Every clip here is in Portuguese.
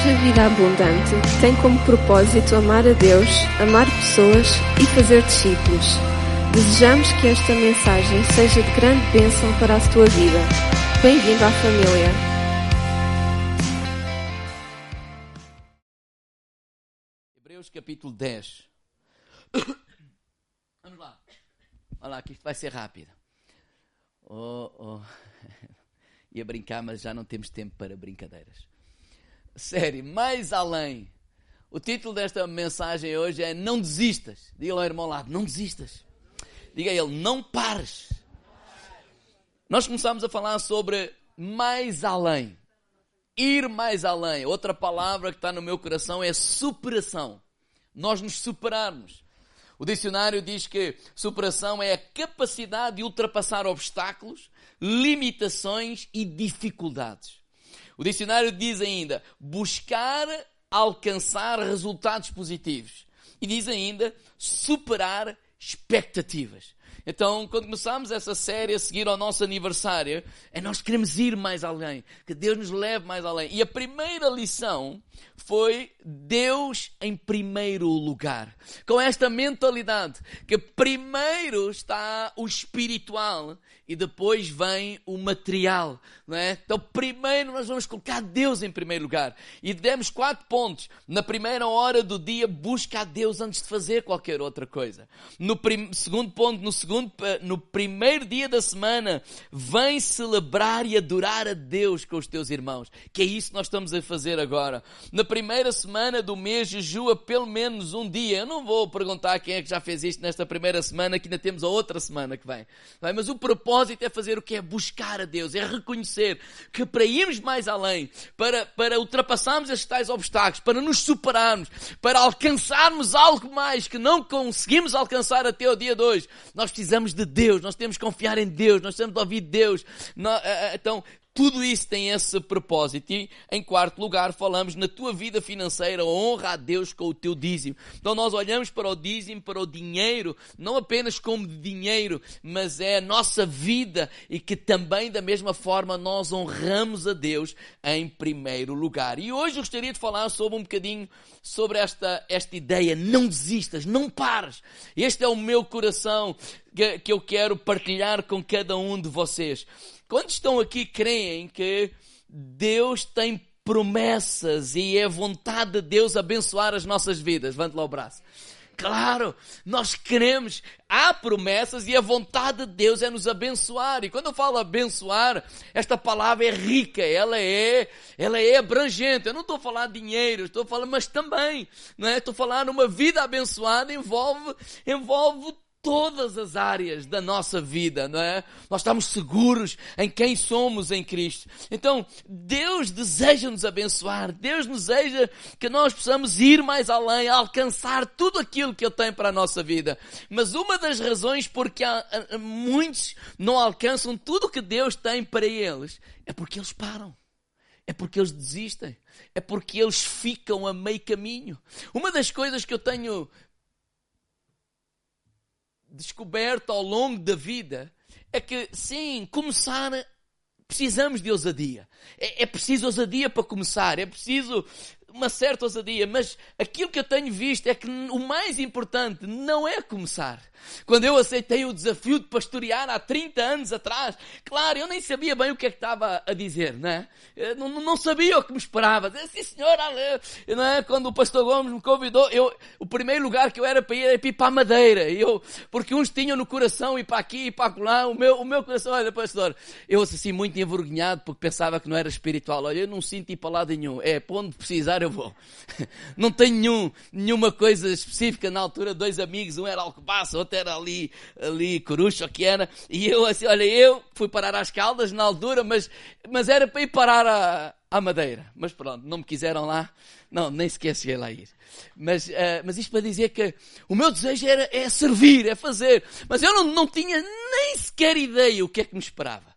Igreja Vida Abundante tem como propósito amar a Deus, amar pessoas e fazer discípulos. Desejamos que esta mensagem seja de grande bênção para a tua vida. Bem-vindo à família. Hebreus capítulo 10. Vamos lá. Olha lá, que isto vai ser rápido. Oh, oh. Ia brincar, mas já não temos tempo para brincadeiras. Sério, mais além. O título desta mensagem hoje é Não desistas. Diga ao irmão lado, não desistas. Diga a ele, não pares. Nós começamos a falar sobre mais além. Ir mais além. Outra palavra que está no meu coração é superação. Nós nos superarmos. O dicionário diz que superação é a capacidade de ultrapassar obstáculos, limitações e dificuldades. O dicionário diz ainda buscar alcançar resultados positivos. E diz ainda superar expectativas. Então, quando começamos essa série a seguir ao nosso aniversário, é nós queremos ir mais além, que Deus nos leve mais além. E a primeira lição foi Deus em primeiro lugar. Com esta mentalidade que primeiro está o espiritual e depois vem o material, não é? Então, primeiro nós vamos colocar Deus em primeiro lugar. E demos quatro pontos. Na primeira hora do dia, busca a Deus antes de fazer qualquer outra coisa. No segundo ponto, no segundo, eh, no primeiro dia da semana, vem celebrar e adorar a Deus com os teus irmãos. Que é isso que nós estamos a fazer agora. Na primeira semana do mês, jejua pelo menos um dia. Eu não vou perguntar quem é que já fez isto nesta primeira semana, que ainda temos a outra semana que vem. Mas o propósito propósito é fazer o que é buscar a Deus, é reconhecer que para irmos mais além, para, para ultrapassarmos estes tais obstáculos, para nos superarmos, para alcançarmos algo mais que não conseguimos alcançar até o dia de hoje, nós precisamos de Deus, nós temos que confiar em Deus, nós temos de ouvir Deus. Eh, eh, então, tudo isso tem esse propósito. E, em quarto lugar, falamos na tua vida financeira, honra a Deus com o teu dízimo. Então, nós olhamos para o dízimo, para o dinheiro, não apenas como dinheiro, mas é a nossa vida e que também, da mesma forma, nós honramos a Deus em primeiro lugar. E hoje eu gostaria de falar sobre um bocadinho sobre esta, esta ideia. Não desistas, não pares. Este é o meu coração que, que eu quero partilhar com cada um de vocês. Quantos estão aqui creem que Deus tem promessas e é vontade de Deus abençoar as nossas vidas? Levante lá o braço. Claro, nós queremos, há promessas e a vontade de Deus é nos abençoar. E quando eu falo abençoar, esta palavra é rica, ela é, ela é abrangente. Eu não estou a falar de dinheiro, estou a falar, mas também, não é? Estou a falar uma vida abençoada envolve, envolve todas as áreas da nossa vida, não é? Nós estamos seguros em quem somos em Cristo. Então, Deus deseja nos abençoar. Deus deseja que nós possamos ir mais além, alcançar tudo aquilo que Ele tem para a nossa vida. Mas uma das razões porque há, muitos não alcançam tudo o que Deus tem para eles é porque eles param. É porque eles desistem. É porque eles ficam a meio caminho. Uma das coisas que eu tenho descoberto ao longo da vida é que, sim, começar precisamos de ousadia. É, é preciso ousadia para começar. É preciso uma certa ousadia, mas aquilo que eu tenho visto é que o mais importante não é começar. Quando eu aceitei o desafio de pastorear há 30 anos atrás, claro, eu nem sabia bem o que é que estava a dizer, não é? Não, não, sabia o que me esperava. Sim, senhor, não é? Quando o pastor Gomes me convidou, eu, o primeiro lugar que eu era para ir era para a Madeira. Eu, porque uns tinham no coração ir para aqui e para lá. O meu, o meu coração, olha, pastor, eu assim muito envergonhado porque pensava que não era espiritual. Olha, eu não sinto ir para lado nenhum. É, para onde precisar eu vou. Não tenho nenhum, nenhuma coisa específica na altura. Dois amigos, um era Alcobaça, outro era ali, ali Corucho, que era. E eu assim, olha, eu fui parar às Caldas na altura, mas, mas era para ir parar a, à Madeira. Mas pronto, não me quiseram lá. Não, nem sequer cheguei lá a ir. Mas, uh, mas isto para dizer que o meu desejo era, é servir, é fazer. Mas eu não, não tinha nem sequer ideia o que é que me esperava.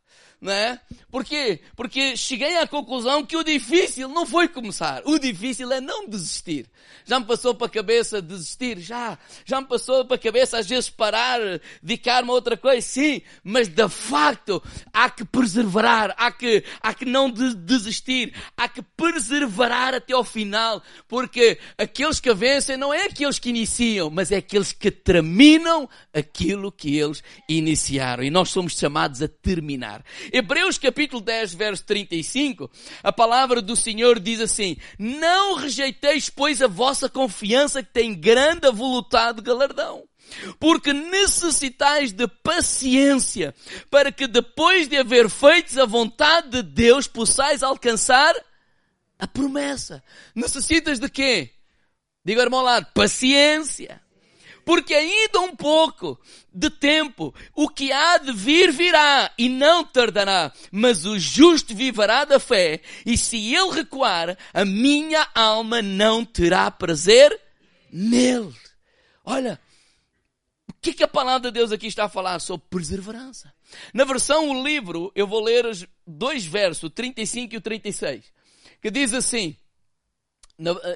Não é? Por quê? Porque cheguei à conclusão que o difícil não foi começar. O difícil é não desistir. Já me passou para a cabeça desistir? Já. Já me passou para a cabeça às vezes parar, dedicar-me a outra coisa? Sim. Mas de facto há que perseverar, há que, há que não desistir, há que perseverar até ao final. Porque aqueles que vencem não é aqueles que iniciam, mas é aqueles que terminam aquilo que eles iniciaram. E nós somos chamados a terminar. Hebreus capítulo 10, verso 35, a palavra do Senhor diz assim, não rejeiteis, pois, a vossa confiança que tem grande avolutado galardão. Porque necessitais de paciência para que depois de haver feitos a vontade de Deus possais alcançar a promessa. Necessitas de quê? Diga ao irmão lado, paciência porque ainda um pouco de tempo, o que há de vir virá e não tardará, mas o justo viverá da fé, e se ele recuar, a minha alma não terá prazer nele. Olha, o que, é que a palavra de Deus aqui está a falar? Sobre perseverança. Na versão o livro, eu vou ler os dois versos, o 35 e o 36, que diz assim,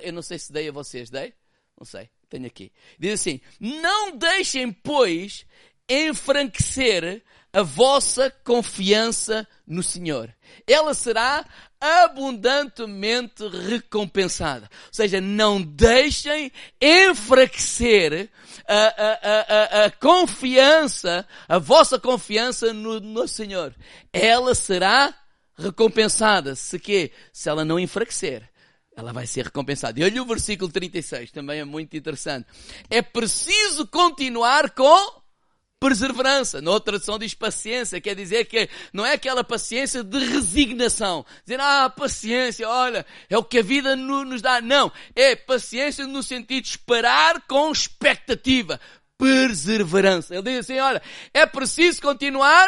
eu não sei se dei a vocês, dei? Não sei. Tenho aqui. Diz assim: Não deixem, pois, enfranquecer a vossa confiança no Senhor. Ela será abundantemente recompensada. Ou seja, não deixem enfraquecer a, a, a, a, confiança, a vossa confiança no, no Senhor. Ela será recompensada. Se que? Se ela não enfraquecer ela vai ser recompensada. E olha o versículo 36, também é muito interessante. É preciso continuar com perseverança. Na outra tradução diz paciência, quer dizer que não é aquela paciência de resignação. Dizer, ah, paciência, olha, é o que a vida nos dá. Não, é paciência no sentido de esperar com expectativa. Perseverança. Ele diz assim, olha, é preciso continuar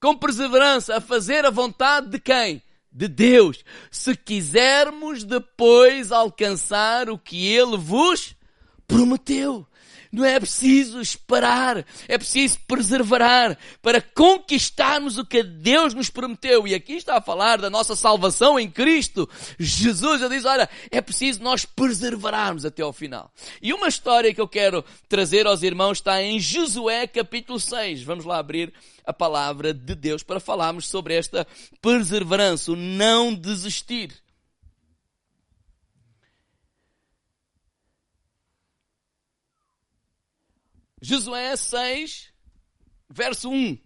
com perseverança a fazer a vontade de quem? De Deus, se quisermos depois alcançar o que Ele vos prometeu. Não é preciso esperar, é preciso perseverar para conquistarmos o que Deus nos prometeu. E aqui está a falar da nossa salvação em Cristo. Jesus já diz, olha, é preciso nós perseverarmos até ao final. E uma história que eu quero trazer aos irmãos está em Josué capítulo 6. Vamos lá abrir a palavra de Deus para falarmos sobre esta perseverança, o não desistir. Josué 6, verso 1.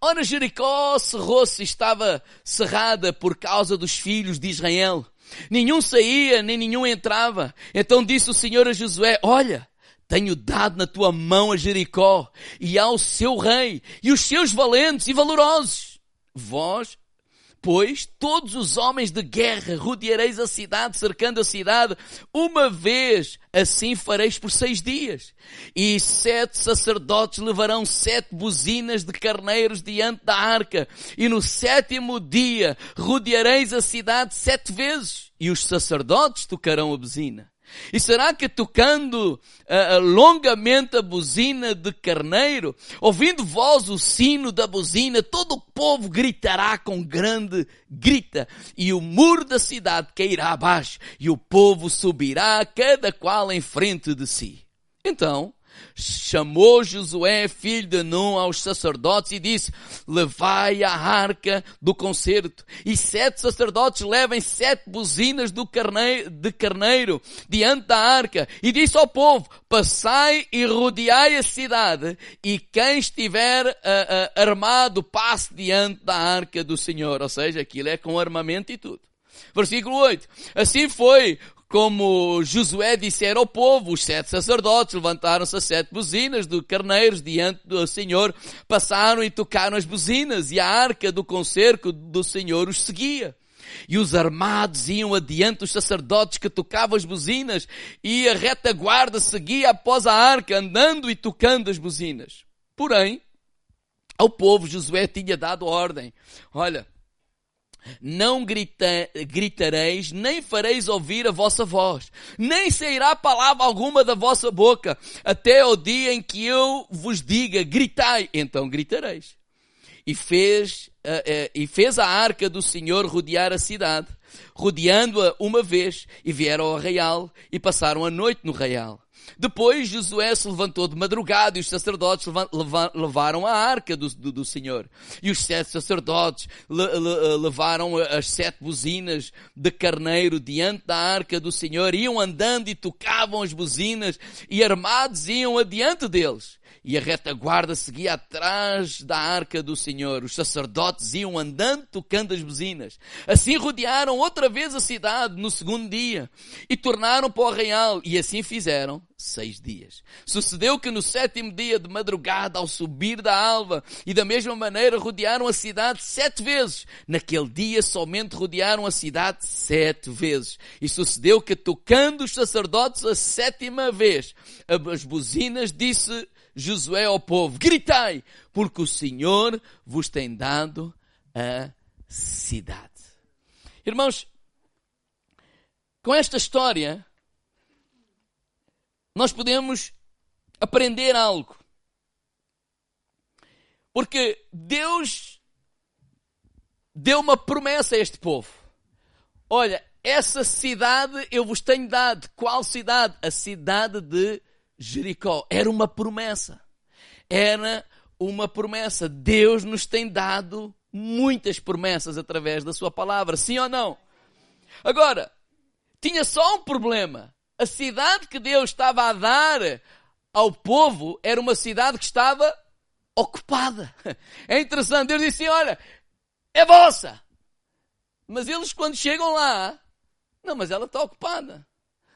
Ora, Jericó cerrou-se, estava cerrada por causa dos filhos de Israel. Nenhum saía, nem nenhum entrava. Então disse o Senhor a Josué, olha, tenho dado na tua mão a Jericó e ao seu rei e os seus valentes e valorosos. Vós Pois todos os homens de guerra rodeareis a cidade, cercando a cidade, uma vez assim fareis por seis dias. E sete sacerdotes levarão sete buzinas de carneiros diante da arca, e no sétimo dia rodeareis a cidade sete vezes, e os sacerdotes tocarão a buzina. E será que tocando uh, longamente a buzina de carneiro, ouvindo voz o sino da buzina, todo o povo gritará com grande grita, e o muro da cidade cairá abaixo, e o povo subirá, cada qual em frente de si. Então, chamou Josué, filho de Nun, aos sacerdotes e disse, levai a arca do concerto. E sete sacerdotes levem sete buzinas do carneiro, de carneiro diante da arca. E disse ao povo, passai e rodeai a cidade e quem estiver uh, uh, armado passe diante da arca do Senhor. Ou seja, aquilo é com armamento e tudo. Versículo 8. Assim foi como Josué dissera ao povo, os sete sacerdotes levantaram-se as sete buzinas do carneiros diante do Senhor, passaram e tocaram as buzinas, e a arca do concerco do Senhor os seguia. E os armados iam adiante dos sacerdotes que tocavam as buzinas, e a retaguarda seguia após a arca, andando e tocando as buzinas. Porém, ao povo Josué tinha dado ordem. Olha, não grita, gritareis, nem fareis ouvir a vossa voz, nem sairá palavra alguma da vossa boca, até o dia em que eu vos diga, gritai, então gritareis. e fez, uh, uh, e fez a arca do Senhor rodear a cidade, rodeando-a uma vez, e vieram ao arraial e passaram a noite no arraial. Depois Josué se levantou de madrugada e os sacerdotes levaram a arca do, do, do Senhor. E os sete sacerdotes le, le, eh, levaram as sete buzinas de carneiro diante da arca do Senhor. Iam andando e tocavam as buzinas e armados iam adiante deles e a retaguarda seguia atrás da arca do Senhor. Os sacerdotes iam andando tocando as buzinas. Assim rodearam outra vez a cidade no segundo dia e tornaram para o arraial e assim fizeram seis dias. Sucedeu que no sétimo dia de madrugada, ao subir da alva, e da mesma maneira rodearam a cidade sete vezes. Naquele dia somente rodearam a cidade sete vezes. E sucedeu que tocando os sacerdotes a sétima vez, as buzinas disse Josué ao povo: gritai, porque o Senhor vos tem dado a cidade. Irmãos, com esta história, nós podemos aprender algo. Porque Deus deu uma promessa a este povo. Olha, essa cidade eu vos tenho dado. Qual cidade? A cidade de Jericó. Era uma promessa. Era uma promessa. Deus nos tem dado muitas promessas através da sua palavra, sim ou não? Agora, tinha só um problema. A cidade que Deus estava a dar ao povo era uma cidade que estava ocupada. É interessante. Deus disse: Olha, é vossa. Mas eles, quando chegam lá, não, mas ela está ocupada.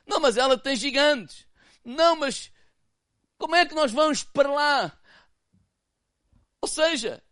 Não, mas ela tem gigantes. Não, mas como é que nós vamos para lá? Ou seja,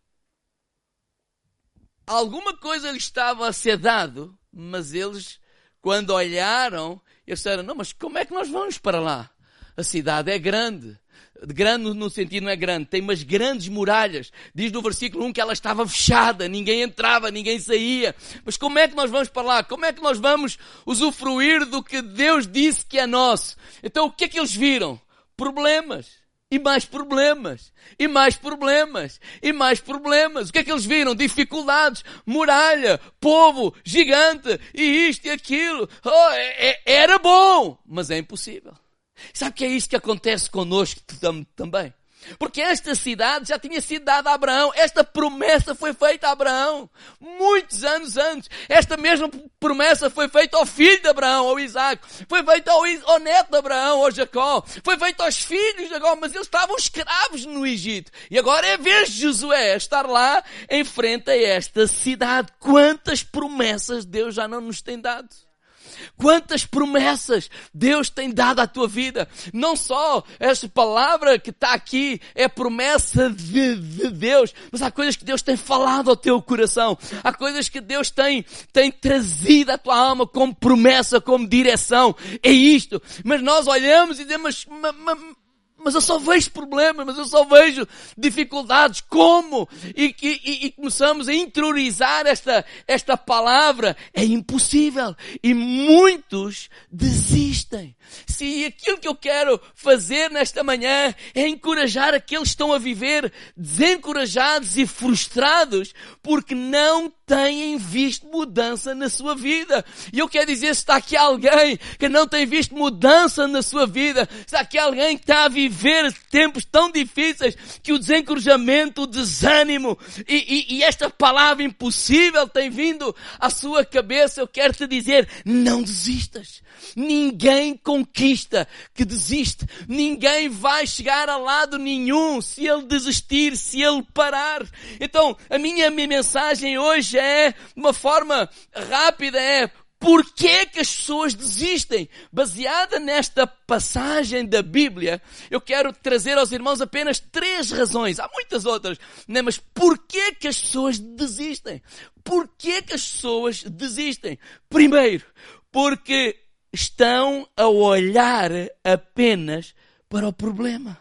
alguma coisa lhes estava a ser dado, mas eles, quando olharam, eles disseram: Não, mas como é que nós vamos para lá? A cidade é grande. Grande no sentido não é grande, tem umas grandes muralhas. Diz no versículo 1 que ela estava fechada, ninguém entrava, ninguém saía. Mas como é que nós vamos para lá? Como é que nós vamos usufruir do que Deus disse que é nosso? Então o que é que eles viram? Problemas. E mais problemas, e mais problemas, e mais problemas. O que é que eles viram? Dificuldades, muralha, povo, gigante, e isto e aquilo. Oh, é, é, era bom, mas é impossível. Sabe que é isso que acontece conosco também? Porque esta cidade já tinha sido dada a Abraão. Esta promessa foi feita a Abraão. Muitos anos antes. Esta mesma promessa foi feita ao filho de Abraão, ao Isaac. Foi feita ao, ao neto de Abraão, ao Jacó. Foi feita aos filhos de Jacó. Mas eles estavam escravos no Egito. E agora é a vez de Josué estar lá em frente a esta cidade. Quantas promessas Deus já não nos tem dado? Quantas promessas Deus tem dado à tua vida. Não só esta palavra que está aqui é promessa de, de, Deus, mas há coisas que Deus tem falado ao teu coração. Há coisas que Deus tem, tem trazido à tua alma como promessa, como direção. É isto. Mas nós olhamos e dizemos, mas, eu só vejo problemas, mas eu só vejo dificuldades. Como? E, e, e, começamos a interiorizar esta, esta palavra. É impossível. E muitos desistem. Se aquilo que eu quero fazer nesta manhã é encorajar aqueles que estão a viver desencorajados e frustrados porque não têm visto mudança na sua vida. E eu quero dizer, se está aqui alguém que não tem visto mudança na sua vida, se está aqui alguém que está a viver tempos tão difíceis que o desencorajamento, o desânimo e, e, e esta palavra impossível tem vindo à sua cabeça, eu quero te dizer, não desistas. Ninguém conquista que desiste. Ninguém vai chegar a lado nenhum se ele desistir, se ele parar. Então, a minha, minha mensagem hoje é, de uma forma rápida, é Porquê que as pessoas desistem? Baseada nesta passagem da Bíblia, eu quero trazer aos irmãos apenas três razões. Há muitas outras, né? mas porquê que as pessoas desistem? Porquê que as pessoas desistem? Primeiro, porque estão a olhar apenas para o problema.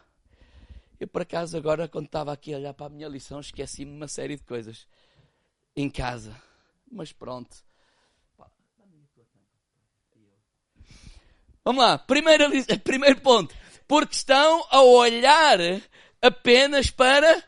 Eu, por acaso, agora, quando estava aqui a olhar para a minha lição, esqueci-me uma série de coisas em casa. Mas pronto. Vamos lá. Primeiro, primeiro ponto. Porque estão a olhar apenas para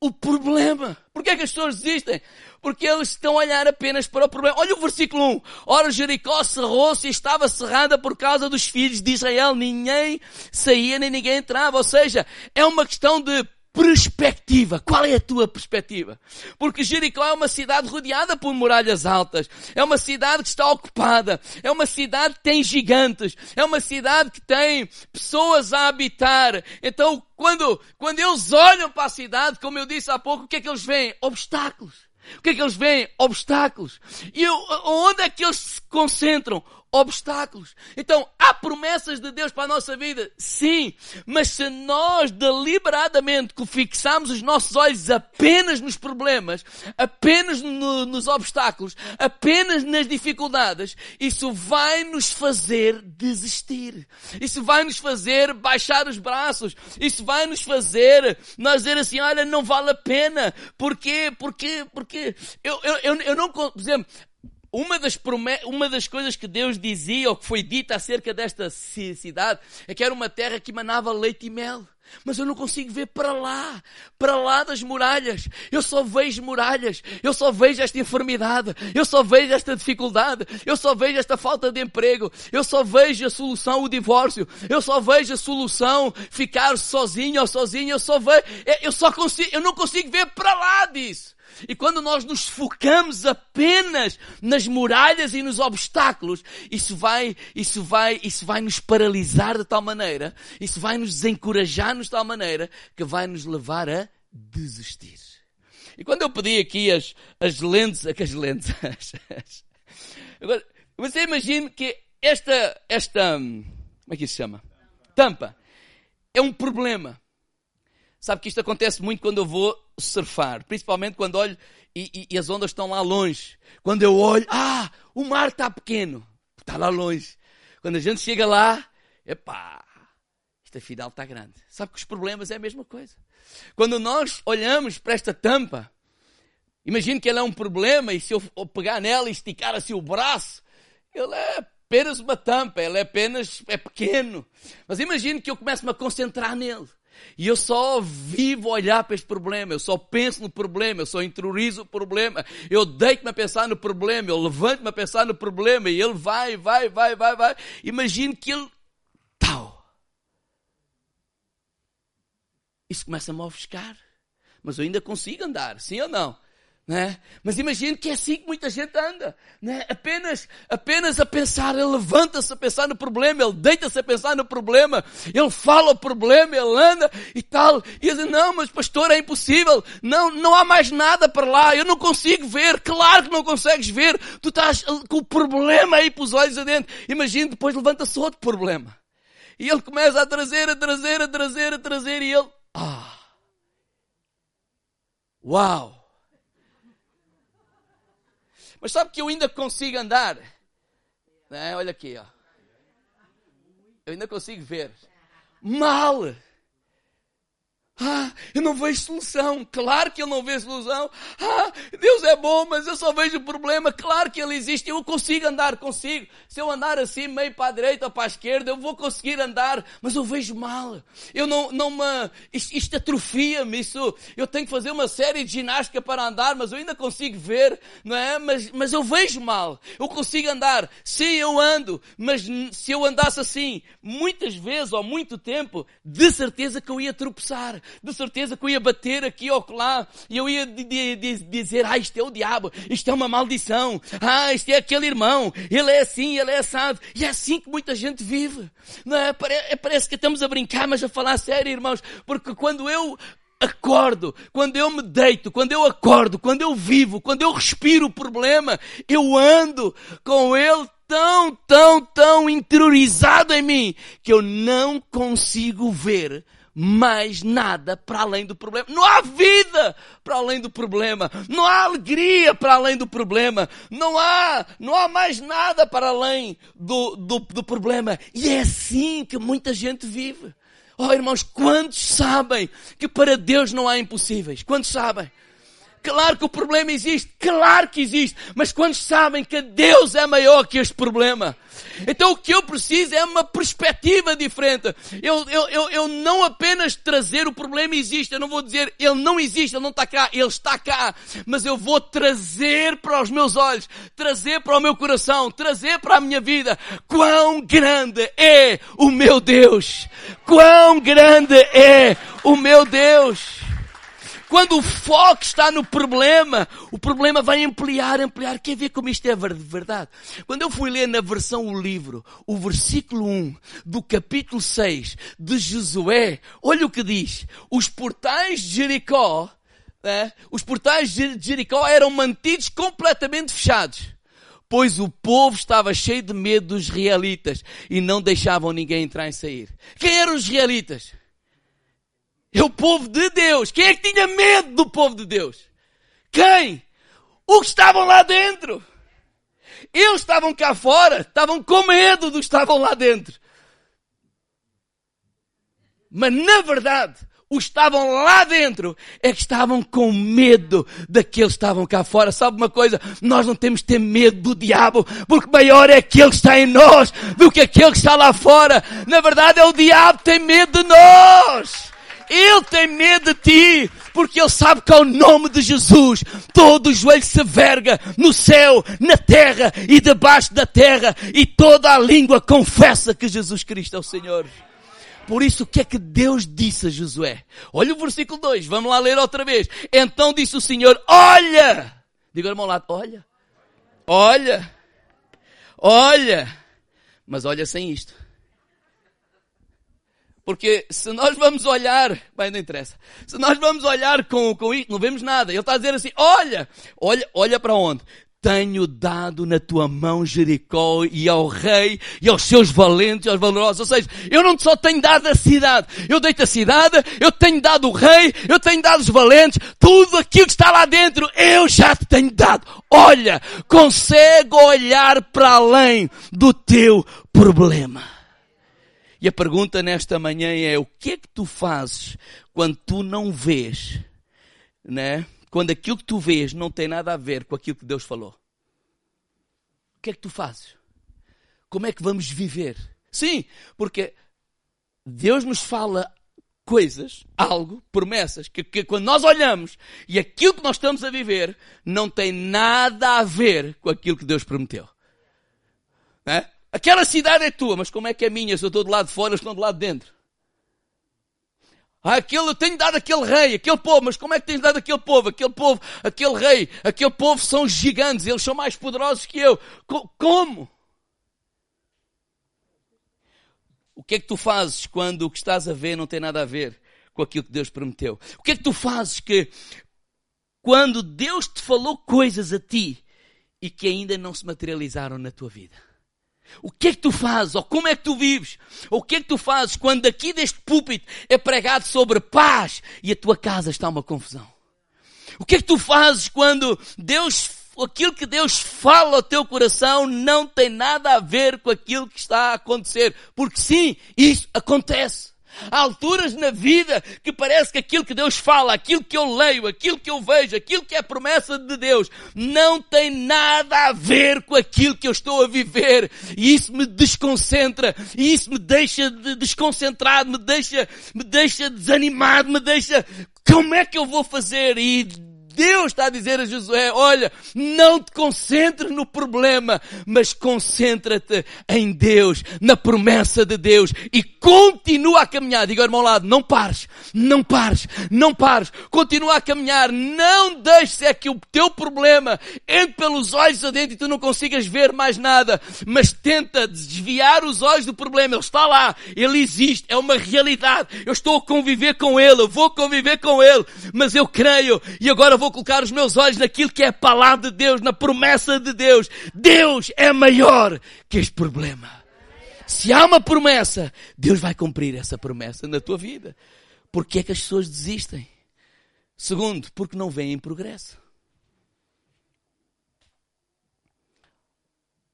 o problema. Por que é que as pessoas desistem? Porque eles estão a olhar apenas para o problema. Olha o versículo 1. Ora, Jericó cerrou-se e estava cerrada por causa dos filhos de Israel. Ninguém saía nem ninguém entrava. Ou seja, é uma questão de perspectiva. Qual é a tua perspectiva? Porque Jericó é uma cidade rodeada por muralhas altas. É uma cidade que está ocupada. É uma cidade que tem gigantes. É uma cidade que tem pessoas a habitar. Então, quando, quando eles olham para a cidade, como eu disse há pouco, o que é que eles veem? Obstáculos. O que é que eles veem? Obstáculos. E onde é que eles se concentram? Obstáculos. Então, há promessas de Deus para a nossa vida? Sim. Mas se nós deliberadamente fixarmos os nossos olhos apenas nos problemas, apenas no, nos obstáculos, apenas nas dificuldades, isso vai nos fazer desistir. Isso vai nos fazer baixar os braços. Isso vai nos fazer nós dizer assim, olha, não vale a pena. Porquê? Porque, porque eu, eu, eu, eu não, por exemplo, uma das, uma das coisas que Deus dizia, ou que foi dita acerca desta cidade, é que era uma terra que manava leite e mel. Mas eu não consigo ver para lá, para lá das muralhas. Eu só vejo muralhas. Eu só vejo esta enfermidade. Eu só vejo esta dificuldade. Eu só vejo esta falta de emprego. Eu só vejo a solução o divórcio. Eu só vejo a solução ficar sozinho ou sozinho. Eu só vejo, eu só consigo, eu não consigo ver para lá disso. E quando nós nos focamos apenas nas muralhas e nos obstáculos, isso vai, isso vai, isso vai nos paralisar de tal maneira, isso vai nos desencorajar de tal maneira que vai nos levar a desistir. E quando eu pedi aqui as, as lentes, as lentes, agora, você imagina que esta, esta, como é que se chama? Tampa. É um problema. Sabe que isto acontece muito quando eu vou surfar, principalmente quando olho e, e, e, as ondas estão lá longe. Quando eu olho, ah, o mar está pequeno, está lá longe. Quando a gente chega lá, epá, isto afinal está grande. Sabe que os problemas é a mesma coisa. Quando nós olhamos para esta tampa, imagino que ela é um problema e se eu pegar nela e esticar assim o braço, ele é apenas uma tampa, ele é apenas, é pequeno. Mas imagino que eu começo-me a concentrar nele. E eu só vivo olhar para este problema, eu só penso no problema, eu só interiorizo o problema, eu deito-me a pensar no problema, eu levanto-me a pensar no problema e ele vai, vai, vai, vai, vai. Imagino que ele. Tal. Isso começa-me a ofuscar. Mas eu ainda consigo andar, sim ou não? Né? Mas imagine que é assim que muita gente anda, né? apenas, apenas a pensar, ele levanta-se a pensar no problema, ele deita-se a pensar no problema, ele fala o problema, ele anda e tal, e ele diz, não, mas pastor, é impossível, não, não há mais nada para lá, eu não consigo ver, claro que não consegues ver, tu estás com o problema aí para os olhos adentro, imagine depois levanta-se outro problema, e ele começa a trazer, a trazer, a trazer, a trazer, e ele, ah, uau, mas sabe que eu ainda consigo andar? É, olha aqui, ó. Eu ainda consigo ver. Mal! Ah, eu não vejo solução. Claro que eu não vejo solução. Ah, Deus é bom, mas eu só vejo problema. Claro que ele existe. Eu consigo andar, consigo. Se eu andar assim, meio para a direita ou para a esquerda, eu vou conseguir andar, mas eu vejo mal. Eu não, não me, isto, isto atrofia-me. Isso, eu tenho que fazer uma série de ginástica para andar, mas eu ainda consigo ver, não é? Mas, mas eu vejo mal. Eu consigo andar. Sim, eu ando, mas se eu andasse assim, muitas vezes ou muito tempo, de certeza que eu ia tropeçar de certeza que eu ia bater aqui ou lá e eu ia dizer, ah, isto é o diabo, isto é uma maldição, ah, isto é aquele irmão, ele é assim, ele é assado. E é assim que muita gente vive. Não é? é? Parece que estamos a brincar, mas a falar sério, irmãos, porque quando eu acordo, quando eu me deito, quando eu acordo, quando eu vivo, quando eu respiro o problema, eu ando com ele tão, tão, tão interiorizado em mim que eu não consigo ver mais nada para além do problema. Não há vida para além do problema. Não há alegria para além do problema. Não há, não há mais nada para além do, do, do problema. E é assim que muita gente vive. Oh, irmãos, quantos sabem que para Deus não há impossíveis? Quantos sabem? Claro que o problema existe, claro que existe, mas quando sabem que Deus é maior que este problema, então o que eu preciso é uma perspectiva diferente. Eu, eu, eu, eu não apenas trazer o problema existe, eu não vou dizer ele não existe, ele não está cá, ele está cá, mas eu vou trazer para os meus olhos, trazer para o meu coração, trazer para a minha vida quão grande é o meu Deus, quão grande é o meu Deus. Quando o foco está no problema, o problema vai ampliar, ampliar. Quer ver como isto é verdade? Quando eu fui ler na versão o livro, o versículo 1 do capítulo 6 de Josué, olha o que diz. Os portais de Jericó, né? os portais de Jericó eram mantidos completamente fechados pois o povo estava cheio de medo dos israelitas e não deixavam ninguém entrar e sair. Quem eram os israelitas? É o povo de Deus. Quem é que tinha medo do povo de Deus? Quem? Os que estavam lá dentro. Eles estavam cá fora, estavam com medo dos que estavam lá dentro. Mas na verdade, os que estavam lá dentro é que estavam com medo daqueles que estavam cá fora. Sabe uma coisa? Nós não temos que ter medo do diabo, porque maior é aquele que está em nós do que aquele que está lá fora. Na verdade, é o diabo que tem medo de nós. Ele tem medo de ti, porque ele sabe que ao nome de Jesus, todo o joelho se verga no céu, na terra e debaixo da terra, e toda a língua confessa que Jesus Cristo é o Senhor. Por isso, o que é que Deus disse a Josué? Olha o versículo 2, vamos lá ler outra vez. Então disse o Senhor, olha! Diga ao irmão lá, olha, olha, olha, mas olha sem isto. Porque se nós vamos olhar, bem, não interessa. Se nós vamos olhar com, com isto, não vemos nada. Ele está a dizer assim, olha, olha, olha para onde? Tenho dado na tua mão Jericó e ao rei e aos seus valentes e aos valorosos. Ou seja, eu não só tenho dado a cidade, eu dei-te a cidade, eu tenho dado o rei, eu tenho dado os valentes, tudo aquilo que está lá dentro, eu já te tenho dado. Olha, consegue olhar para além do teu problema. E a pergunta nesta manhã é: o que é que tu fazes quando tu não vês, né? Quando aquilo que tu vês não tem nada a ver com aquilo que Deus falou? O que é que tu fazes? Como é que vamos viver? Sim, porque Deus nos fala coisas, algo, promessas, que, que, quando nós olhamos e aquilo que nós estamos a viver não tem nada a ver com aquilo que Deus prometeu. É? Aquela cidade é tua, mas como é que é minha se eu estou do lado de fora e estão do lado de dentro? Ah, aquele, eu tenho dado aquele rei, aquele povo, mas como é que tens dado aquele povo? Aquele povo, aquele rei, aquele povo são gigantes, eles são mais poderosos que eu. Como? O que é que tu fazes quando o que estás a ver não tem nada a ver com aquilo que Deus prometeu? O que é que tu fazes que quando Deus te falou coisas a ti e que ainda não se materializaram na tua vida? O que é que tu fazes? Ou como é que tu vives? Ou o que é que tu fazes quando aqui deste púlpito é pregado sobre paz e a tua casa está uma confusão? O que é que tu fazes quando Deus, aquilo que Deus fala ao teu coração não tem nada a ver com aquilo que está a acontecer? Porque sim, isso acontece. Há alturas na vida que parece que aquilo que Deus fala, aquilo que eu leio, aquilo que eu vejo, aquilo que é promessa de Deus, não tem nada a ver com aquilo que eu estou a viver. E isso me desconcentra, e isso me deixa desconcentrado, me deixa, me deixa desanimado, me deixa, como é que eu vou fazer? E Deus está a dizer a Josué, olha, não te concentres no problema, mas concentra-te em Deus, na promessa de Deus e continua a caminhar. Diga ao irmão ao lado, não pares, não pares, não pares. Continua a caminhar, não deixes é que o teu problema entre pelos olhos adentro e tu não consigas ver mais nada, mas tenta desviar os olhos do problema. Ele está lá, ele existe, é uma realidade. Eu estou a conviver com ele, eu vou conviver com ele, mas eu creio e agora vou colocar os meus olhos naquilo que é a palavra de Deus, na promessa de Deus. Deus é maior que este problema. Se há uma promessa, Deus vai cumprir essa promessa na tua vida. Porque é que as pessoas desistem? Segundo, porque não veem progresso.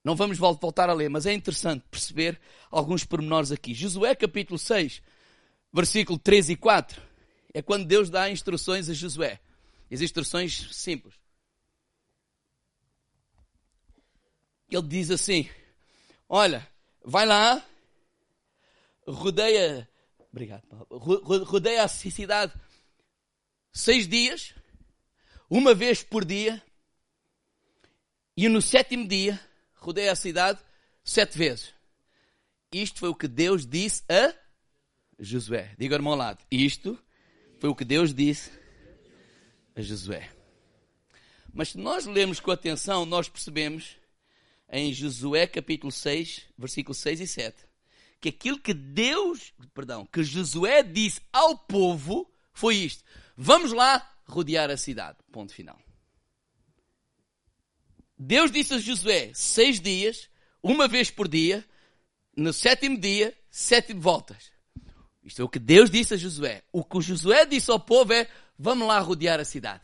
Não vamos voltar a ler, mas é interessante perceber alguns pormenores aqui. Josué capítulo 6, versículo 3 e 4, é quando Deus dá instruções a Josué. As instruções simples. Ele diz assim: Olha, vai lá, rodeia, obrigado, rodeia a cidade seis dias, uma vez por dia, e no sétimo dia rodeia a cidade sete vezes. Isto foi o que Deus disse a Josué. Diga ao irmão ao lado. Isto foi o que Deus disse a Josué. Mas se nós lemos com atenção, nós percebemos em Josué capítulo 6, versículos 6 e 7, que aquilo que Deus, perdão, que Josué disse ao povo foi isto: Vamos lá rodear a cidade. Ponto final. Deus disse a Josué: seis dias, uma vez por dia, no sétimo dia, sete voltas. Isto é o que Deus disse a Josué. O que o Josué disse ao povo é: vamos lá rodear a cidade.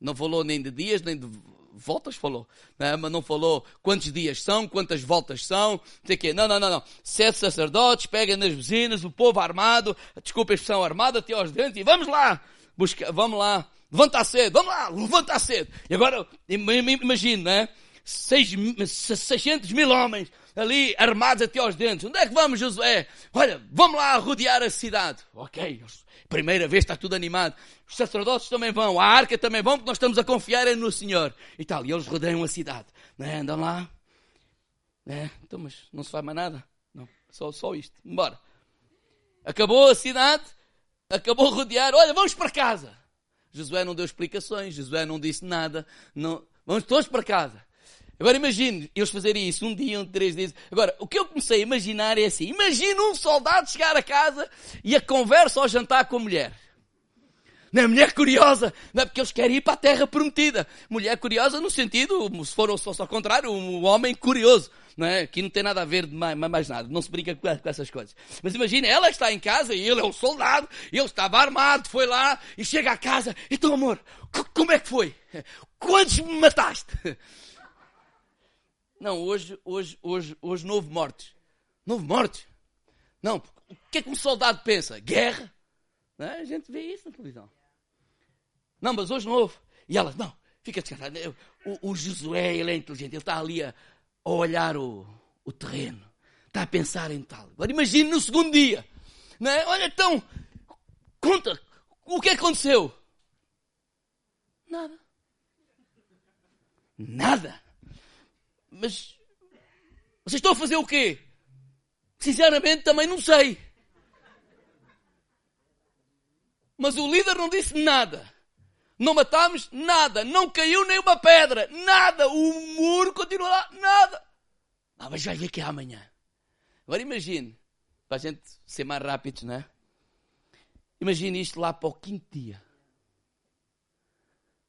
Não falou nem de dias, nem de voltas, falou. Não, né? mas não falou quantos dias são, quantas voltas são. Não sei quê. Não, não, não, não. Sete sacerdotes, pegam nas buzinas, o povo armado, desculpa a expressão armada até aos dentes, e vamos lá, vamos lá, levanta cedo, vamos lá, levanta cedo. E agora, imagino, né? 600 mil homens ali armados até aos dentes. Onde é que vamos, Josué? Olha, vamos lá rodear a cidade. Ok, primeira vez está tudo animado. Os sacerdotes também vão, a arca também vão, porque nós estamos a confiar no Senhor. E tal, e eles rodeiam a cidade. Né? Andam lá. Né? Então, mas não se faz mais nada. Não, só, só isto. Embora. Acabou a cidade, acabou rodear. Olha, vamos para casa. Josué não deu explicações, Josué não disse nada. Não... Vamos todos para casa. Agora imagine eles fazerem isso um dia, um, três dias. Agora, o que eu comecei a imaginar é assim: imagina um soldado chegar a casa e a conversa ao jantar com a mulher. Não é mulher curiosa, não é porque eles querem ir para a terra prometida. Mulher curiosa no sentido, se for só ao contrário, um homem curioso. Não é? Aqui não tem nada a ver de mais, mais nada, não se brinca com, essas coisas. Mas imagina, ela está em casa e ele é um soldado, ele estava armado, foi lá e chega a casa. Então, amor, como é que foi? Quantos me mataste? Não, hoje, hoje, hoje, hoje não houve mortes. Não houve mortes. Não, o que é que um soldado pensa? Guerra? Não é? A gente vê isso na televisão. Não, mas hoje não houve. E ela, não, fica descansado. O, o Josué, ele é inteligente, ele está ali a, a olhar o, o terreno. Está a pensar em tal. Agora imagine no segundo dia. Não é? Olha, então, conta, o que aconteceu? Nada. Nada. Mas vocês estão a fazer o quê? Sinceramente, também não sei. Mas o líder não disse nada. Não matámos nada. Não caiu nem uma pedra. Nada. O muro continua lá. Nada. Ah, mas vai ver que é amanhã. Agora imagine, para a gente ser mais rápidos, não é? Imagine isto lá para o quinto dia.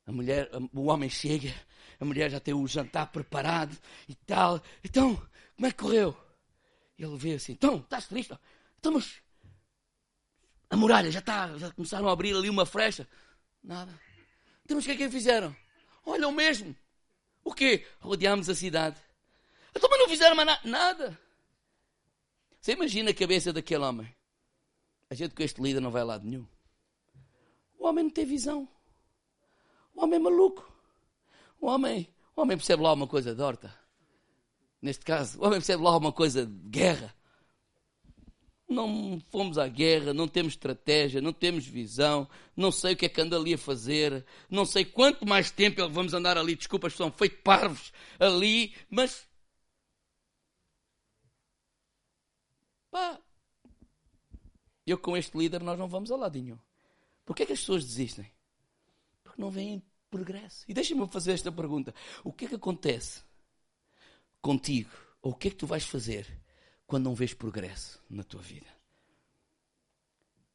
A mulher, o homem chega, a mulher já tem o jantar preparado e tal. Então, como é que correu? Ele vê assim, então, estás triste? Então, mas a muralha já está, já começaram a abrir ali uma frecha. Nada. Então, mas o que é que fizeram? Olha, o mesmo. O quê? Rodeámos a cidade. Então, mas não fizeram mais na nada. Você imagina a cabeça daquele homem? A gente com este líder não vai a lado nenhum. O homem não tem visão. O homem é maluco. O homem, o homem percebe lá uma coisa de horta. Neste caso, o homem percebe lá uma coisa de guerra. Não fomos à guerra, não temos estratégia, não temos visão, não sei o que é que anda ali a fazer, não sei quanto mais tempo vamos andar ali, desculpa, são feito parvos ali, mas. Pá, eu com este líder nós não vamos a lado nenhum. Porquê é que as pessoas desistem? Porque não veem progresso. E deixa-me fazer esta pergunta: o que é que acontece contigo? Ou o que é que tu vais fazer quando não vês progresso na tua vida?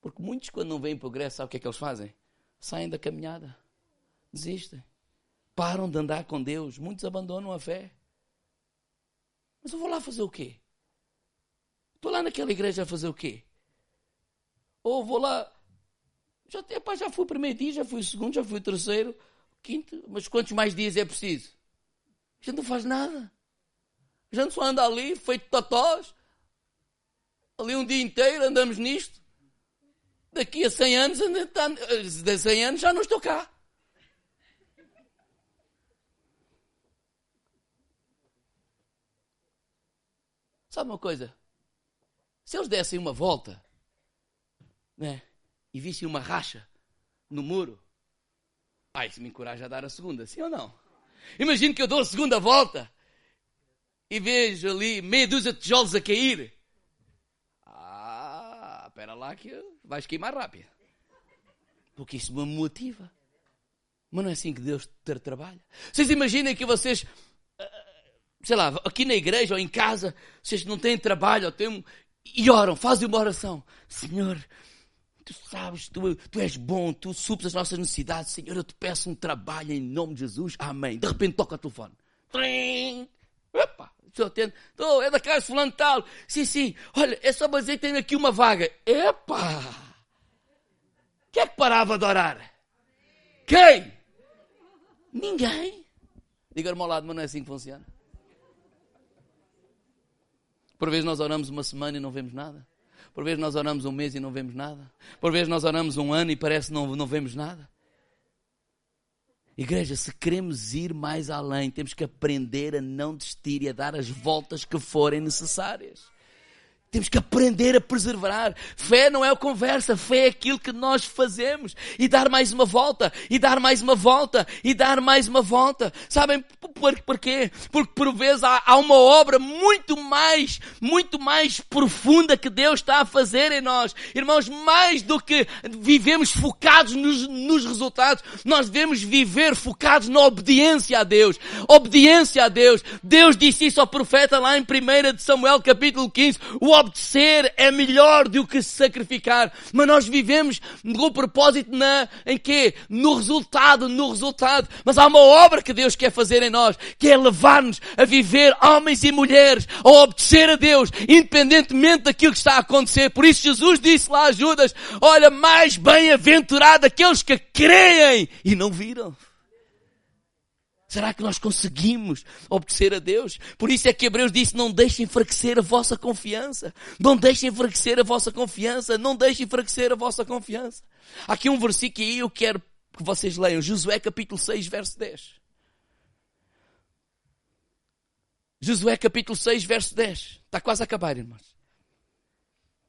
Porque muitos, quando não veem progresso, sabe o que é que eles fazem? Saem da caminhada, desistem, param de andar com Deus, muitos abandonam a fé. Mas eu vou lá fazer o quê? Estou lá naquela igreja a fazer o quê? Ou vou lá. Já, epá, já fui o primeiro dia, já fui o segundo, já fui o terceiro quinto, mas quantos mais dias é preciso? Gente não faz nada. A gente só anda ali, feito totós. Ali um dia inteiro andamos nisto. Daqui a 100 anos, de 100 anos já não estou cá. Sabe uma coisa? Se eles dessem uma volta, né, e vissem uma racha no muro, ai, isso me encoraja a dar a segunda, sim ou não? Imagino que eu dou a segunda volta e vejo ali meia dúzia de tijolos a cair. Ah, espera lá que vais cair mais rápido. Porque isso me motiva. Mas não é assim que Deus ter trabalha. Vocês imaginem que vocês, ah, sei lá, aqui na igreja ou em casa, vocês não têm trabalho ou têm, e oram, fazem uma oração. Senhor, Tu sabes, tu, tu és bom, tu supres as nossas necessidades. Senhor, eu te peço um trabalho em nome de Jesus. Amém. De repente toca o telefone. Trim! Opa! Estou atento. É da casa fulano tal. Sim, sim. Olha, é só dizer que tenho aqui uma vaga. Epa! Quem é que parava de orar? Quem? Ninguém. Diga-me ao lado, mas não é assim que funciona. Por vezes nós oramos uma semana e não vemos nada. Por vezes nós oramos um mês e não vemos nada. Por vezes nós oramos um ano e parece que não, não vemos nada. Igreja, se queremos ir mais além, temos que aprender a não desistir e a dar as voltas que forem necessárias. Temos que aprender a preservar. Fé não é conversa, fé é aquilo que nós fazemos. E dar mais uma volta, e dar mais uma volta, e dar mais uma volta. Sabem por, por quê? Porque por vezes há, há uma obra muito mais, muito mais profunda que Deus está a fazer em nós. Irmãos, mais do que vivemos focados nos, nos resultados, nós devemos viver focados na obediência a Deus. Obediência a Deus. Deus disse isso ao profeta lá em 1 Samuel capítulo 15. O obedecer é melhor do que se sacrificar. Mas nós vivemos com o propósito na, em quê? No resultado, no resultado. Mas há uma obra que Deus quer fazer em nós, que é levar-nos a viver homens e mulheres, a obedecer a Deus, independentemente daquilo que está a acontecer. Por isso Jesus disse lá a Judas, olha, mais bem-aventurado aqueles que creem e não viram. Será que nós conseguimos obedecer a Deus? Por isso é que Hebreus disse, não deixem enfraquecer a vossa confiança. Não deixem enfraquecer a vossa confiança. Não deixem enfraquecer a vossa confiança. Aqui um versículo que eu quero que vocês leiam. Josué capítulo 6, verso 10. Josué capítulo 6, verso 10. Está quase a acabar, irmãos.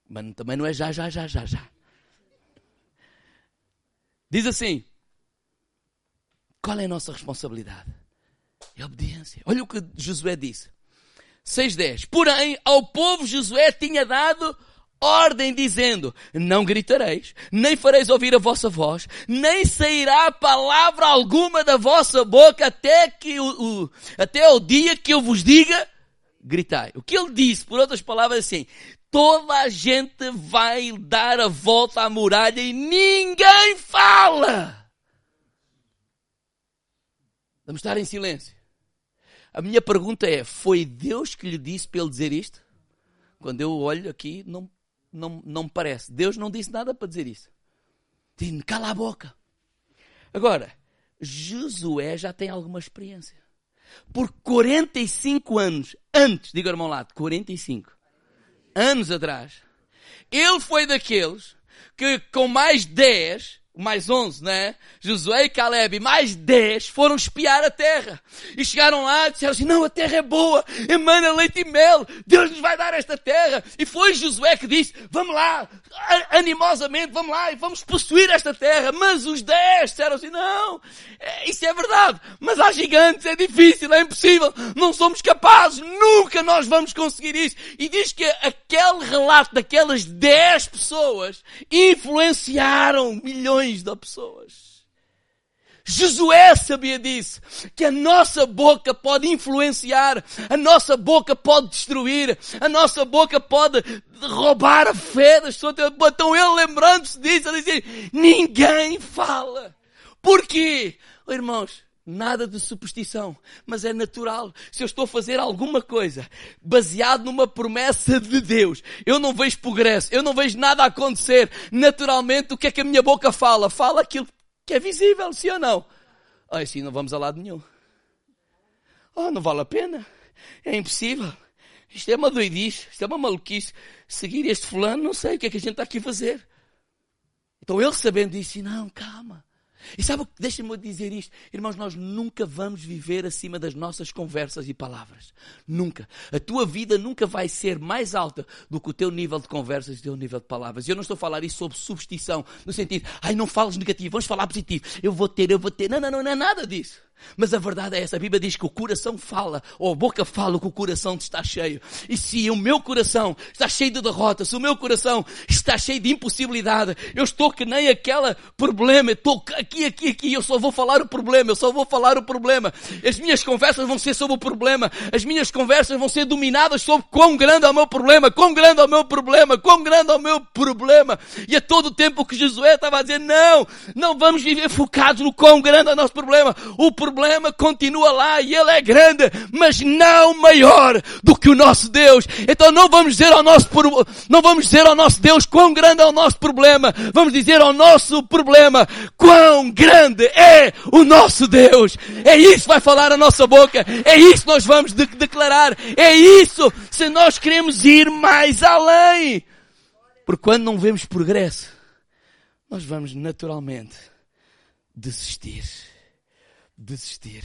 Mas também não é já, já, já, já, já. Diz assim, qual é a nossa responsabilidade? É obediência. Olha o que Josué disse. 6.10. Porém, ao povo Josué tinha dado ordem dizendo, não gritareis, nem fareis ouvir a vossa voz, nem sairá palavra alguma da vossa boca até que o, o, até o dia que eu vos diga, gritai. O que ele disse, por outras palavras, assim, toda a gente vai dar a volta à muralha e ninguém fala. Vamos estar em silêncio. A minha pergunta é: foi Deus que lhe disse para ele dizer isto? Quando eu olho aqui, não, não, não me parece. Deus não disse nada para dizer isso. Diz-me, cala a boca. Agora, Josué já tem alguma experiência. Por 45 anos antes, diga irmão lado, 45 anos atrás, ele foi daqueles que com mais 10 mais 11, né? Josué e Caleb, mais 10 foram espiar a terra. E chegaram lá e disseram assim, não, a terra é boa, emana leite e mel, Deus nos vai dar esta terra. E foi Josué que disse, vamos lá, animosamente, vamos lá e vamos possuir esta terra. Mas os 10 disseram assim, não, é, isso é verdade, mas há gigantes, é difícil, é impossível, não somos capazes, nunca nós vamos conseguir isso. E diz que aquele relato daquelas 10 pessoas influenciaram milhões milhões de pessoas. Josué sabia disso, que a nossa boca pode influenciar, a nossa boca pode destruir, a nossa boca pode roubar a fé das pessoas. Então ele lembrando-se disso, ninguém fala. Porquê? Oh, irmãos, Nada de superstição, mas é natural. Se eu estou a fazer alguma coisa baseado numa promessa de Deus, eu não vejo progresso, eu não vejo nada acontecer. Naturalmente, o que é que a minha boca fala? Fala aquilo que é visível, sim ou não? Ah, assim não vamos a lado nenhum. Oh, não vale a pena. É impossível. Isto é uma doidice, isto é uma maluquice. Seguir este fulano, não sei o que é que a gente está aqui a fazer. Então ele sabendo disse, não, calma. E sabe, deixa-me dizer isto, irmãos, nós nunca vamos viver acima das nossas conversas e palavras. Nunca. A tua vida nunca vai ser mais alta do que o teu nível de conversas e o teu nível de palavras. E eu não estou a falar isso sobre substituição, no sentido, ai, não fales negativo, vamos falar positivo. Eu vou ter, eu vou ter. Não, não, não, não é nada disso. Mas a verdade é essa. A Bíblia diz que o coração fala, ou a boca fala, que o coração está cheio. E se o meu coração está cheio de derrota, se o meu coração está cheio de impossibilidade, eu estou que nem aquela problema, estou aqui, aqui, aqui, eu só vou falar o problema, eu só vou falar o problema. As minhas conversas vão ser sobre o problema, as minhas conversas vão ser dominadas sobre quão grande é o meu problema, quão grande é o meu problema, quão grande é o meu problema. E a todo o tempo que Josué estava a dizer, não, não vamos viver focados no quão grande é o nosso problema. O problema continua lá e ele é grande, mas não maior do que o nosso Deus. Então não vamos dizer ao nosso, não vamos dizer ao nosso Deus quão grande é o nosso problema. Vamos dizer ao nosso problema quão grande é o nosso Deus. É isso que vai falar a nossa boca. É isso que nós vamos de declarar. É isso se nós queremos ir mais além. Porque quando não vemos progresso, nós vamos naturalmente desistir desistir.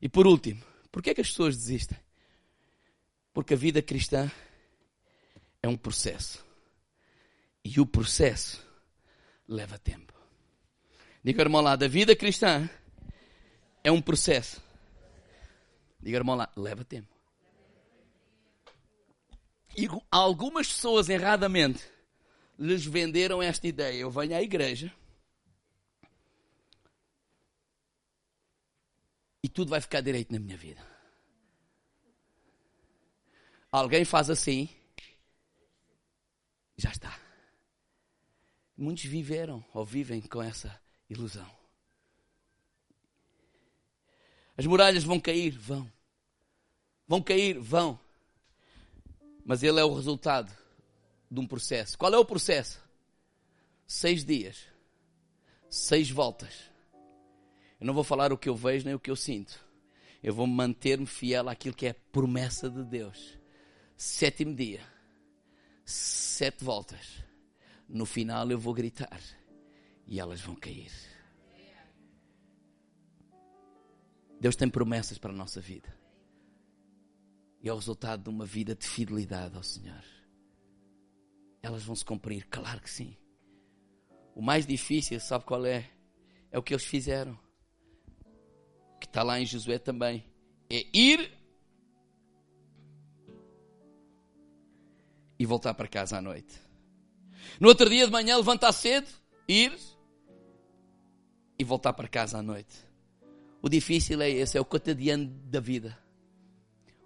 E por último, por que é que as pessoas desistem? Porque a vida cristã é um processo. E o processo leva tempo. Diga, irmão lá, da vida cristã é um processo. Diga, irmão lá, leva tempo. E algumas pessoas erradamente lhes venderam esta ideia. Eu venho à igreja tudo vai ficar direito na minha vida. Alguém faz assim, já está. Muitos viveram ou vivem com essa ilusão. As muralhas vão cair, vão. Vão cair, vão. Mas ele é o resultado de um processo. Qual é o processo? Seis dias, seis voltas eu não vou falar o que eu vejo nem o que eu sinto. Eu vou manter-me fiel àquilo que é promessa de Deus. Sétimo dia, sete voltas. No final eu vou gritar e elas vão cair. Deus tem promessas para a nossa vida. E é o resultado de uma vida de fidelidade ao Senhor. Elas vão se cumprir, claro que sim. O mais difícil, sabe qual é? É o que eles fizeram que está lá em Josué também, é ir e voltar para casa à noite. No outro dia de manhã, levantar cedo, ir e voltar para casa à noite. O difícil é esse, é o cotidiano da vida.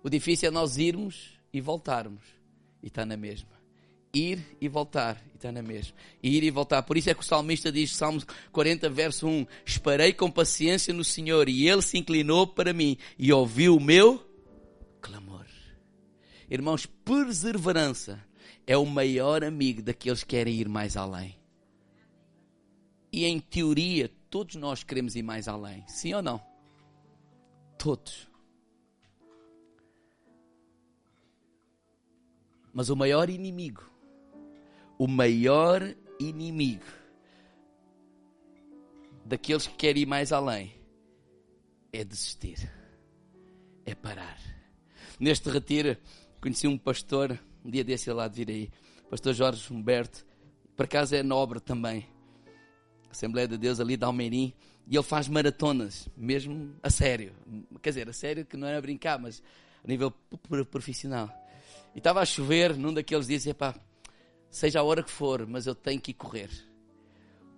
O difícil é nós irmos e voltarmos. E está na mesma ir e voltar. E está na mesma. Ir e voltar. Por isso é que o salmista diz, Salmos 40, verso 1: Esperei com paciência no Senhor, e ele se inclinou para mim e ouviu o meu clamor. Irmãos, perseverança é o maior amigo daqueles que querem ir mais além. E em teoria, todos nós queremos ir mais além. Sim ou não? Todos. Mas o maior inimigo o maior inimigo daqueles que querem ir mais além é desistir, é parar. Neste retiro, conheci um pastor, um dia desse lá de vir aí, pastor Jorge Humberto, por acaso é nobre também, Assembleia de Deus ali de Almeirim, e ele faz maratonas, mesmo a sério. Quer dizer, a sério que não era brincar, mas a nível profissional. E estava a chover num daqueles dias e pá, seja a hora que for, mas eu tenho que correr.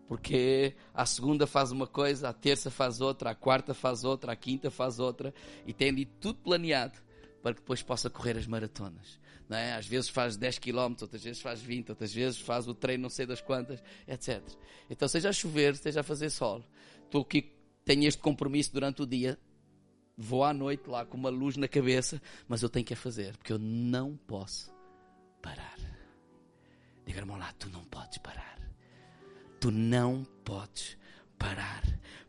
Porque a segunda faz uma coisa, a terça faz outra, a quarta faz outra, a quinta faz outra, e tem de tudo planeado para que depois possa correr as maratonas. Não é? Às vezes faz 10 km, outras vezes faz 20, outras vezes faz o treino não sei das quantas, etc. Então, seja a chover, seja a fazer sol, estou aqui, tenho este compromisso durante o dia, vou à noite lá com uma luz na cabeça, mas eu tenho que a fazer, porque eu não posso parar. Diga, irmão lá, tu não podes parar. Tu não podes parar.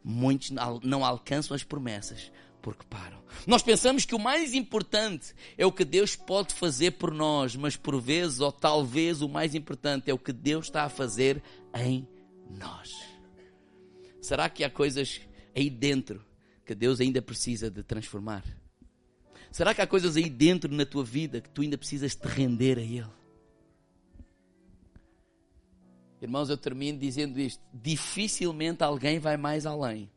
Muitos não alcançam as promessas porque param. Nós pensamos que o mais importante é o que Deus pode fazer por nós, mas por vezes, ou talvez, o mais importante é o que Deus está a fazer em nós. Será que há coisas aí dentro que Deus ainda precisa de transformar? Será que há coisas aí dentro na tua vida que tu ainda precisas te render a Ele? Irmãos, eu termino dizendo isto: dificilmente alguém vai mais além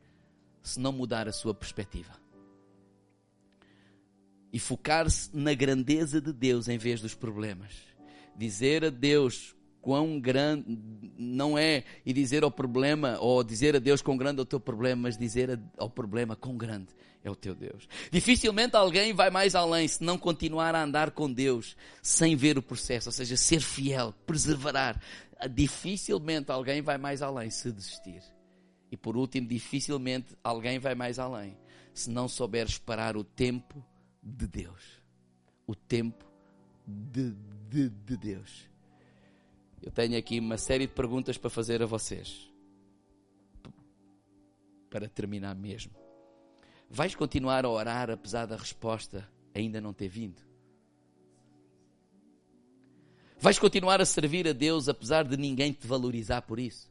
se não mudar a sua perspectiva e focar-se na grandeza de Deus em vez dos problemas. Dizer a Deus quão grande não é e dizer ao problema ou dizer a Deus quão grande é o teu problema, mas dizer ao problema quão grande é o teu Deus. Dificilmente alguém vai mais além se não continuar a andar com Deus sem ver o processo, ou seja, ser fiel, perseverar. Dificilmente alguém vai mais além se desistir. E por último, dificilmente alguém vai mais além se não souber esperar o tempo de Deus. O tempo de, de, de Deus. Eu tenho aqui uma série de perguntas para fazer a vocês. Para terminar mesmo. Vais continuar a orar apesar da resposta ainda não ter vindo? Vais continuar a servir a Deus apesar de ninguém te valorizar por isso?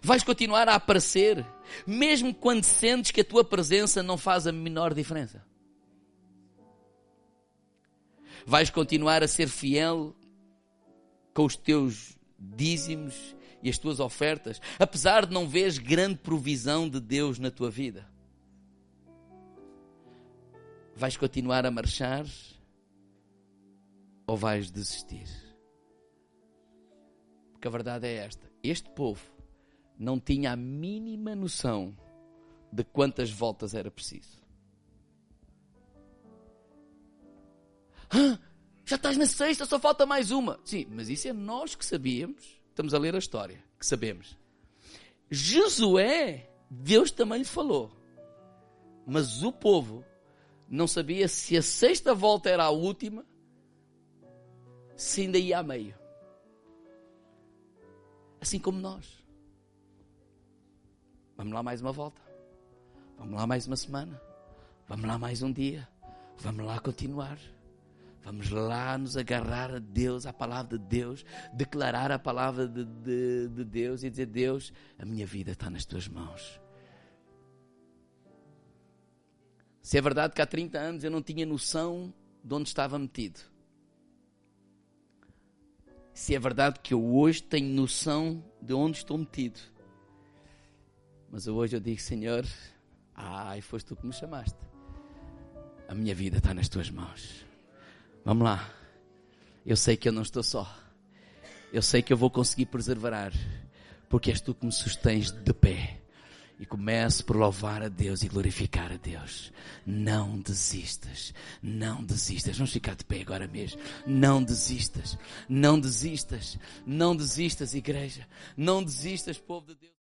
Vais continuar a aparecer, mesmo quando sentes que a tua presença não faz a menor diferença. Vais continuar a ser fiel com os teus dízimos e as tuas ofertas, apesar de não veres grande provisão de Deus na tua vida. Vais continuar a marchar ou vais desistir? Porque a verdade é esta: este povo não tinha a mínima noção de quantas voltas era preciso. Ah, já estás na sexta, só falta mais uma. Sim, mas isso é nós que sabíamos. Estamos a ler a história, que sabemos. Josué, Deus também lhe falou. Mas o povo não sabia se a sexta volta era a última, se ainda ia a meio. Assim como nós. Vamos lá mais uma volta. Vamos lá mais uma semana. Vamos lá mais um dia. Vamos lá continuar. Vamos lá nos agarrar a Deus, à palavra de Deus, declarar a palavra de, de, de Deus e dizer: Deus, a minha vida está nas tuas mãos. Se é verdade que há 30 anos eu não tinha noção de onde estava metido. Se é verdade que eu hoje tenho noção de onde estou metido. Mas hoje eu digo, Senhor, ai, foste tu que me chamaste. A minha vida está nas tuas mãos. Vamos lá. Eu sei que eu não estou só. Eu sei que eu vou conseguir preservar. Porque és tu que me sustens de pé. E começo por louvar a Deus e glorificar a Deus. Não desistas. Não desistas. Vamos ficar de pé agora mesmo. Não desistas. Não desistas. Não desistas, igreja. Não desistas, povo de Deus.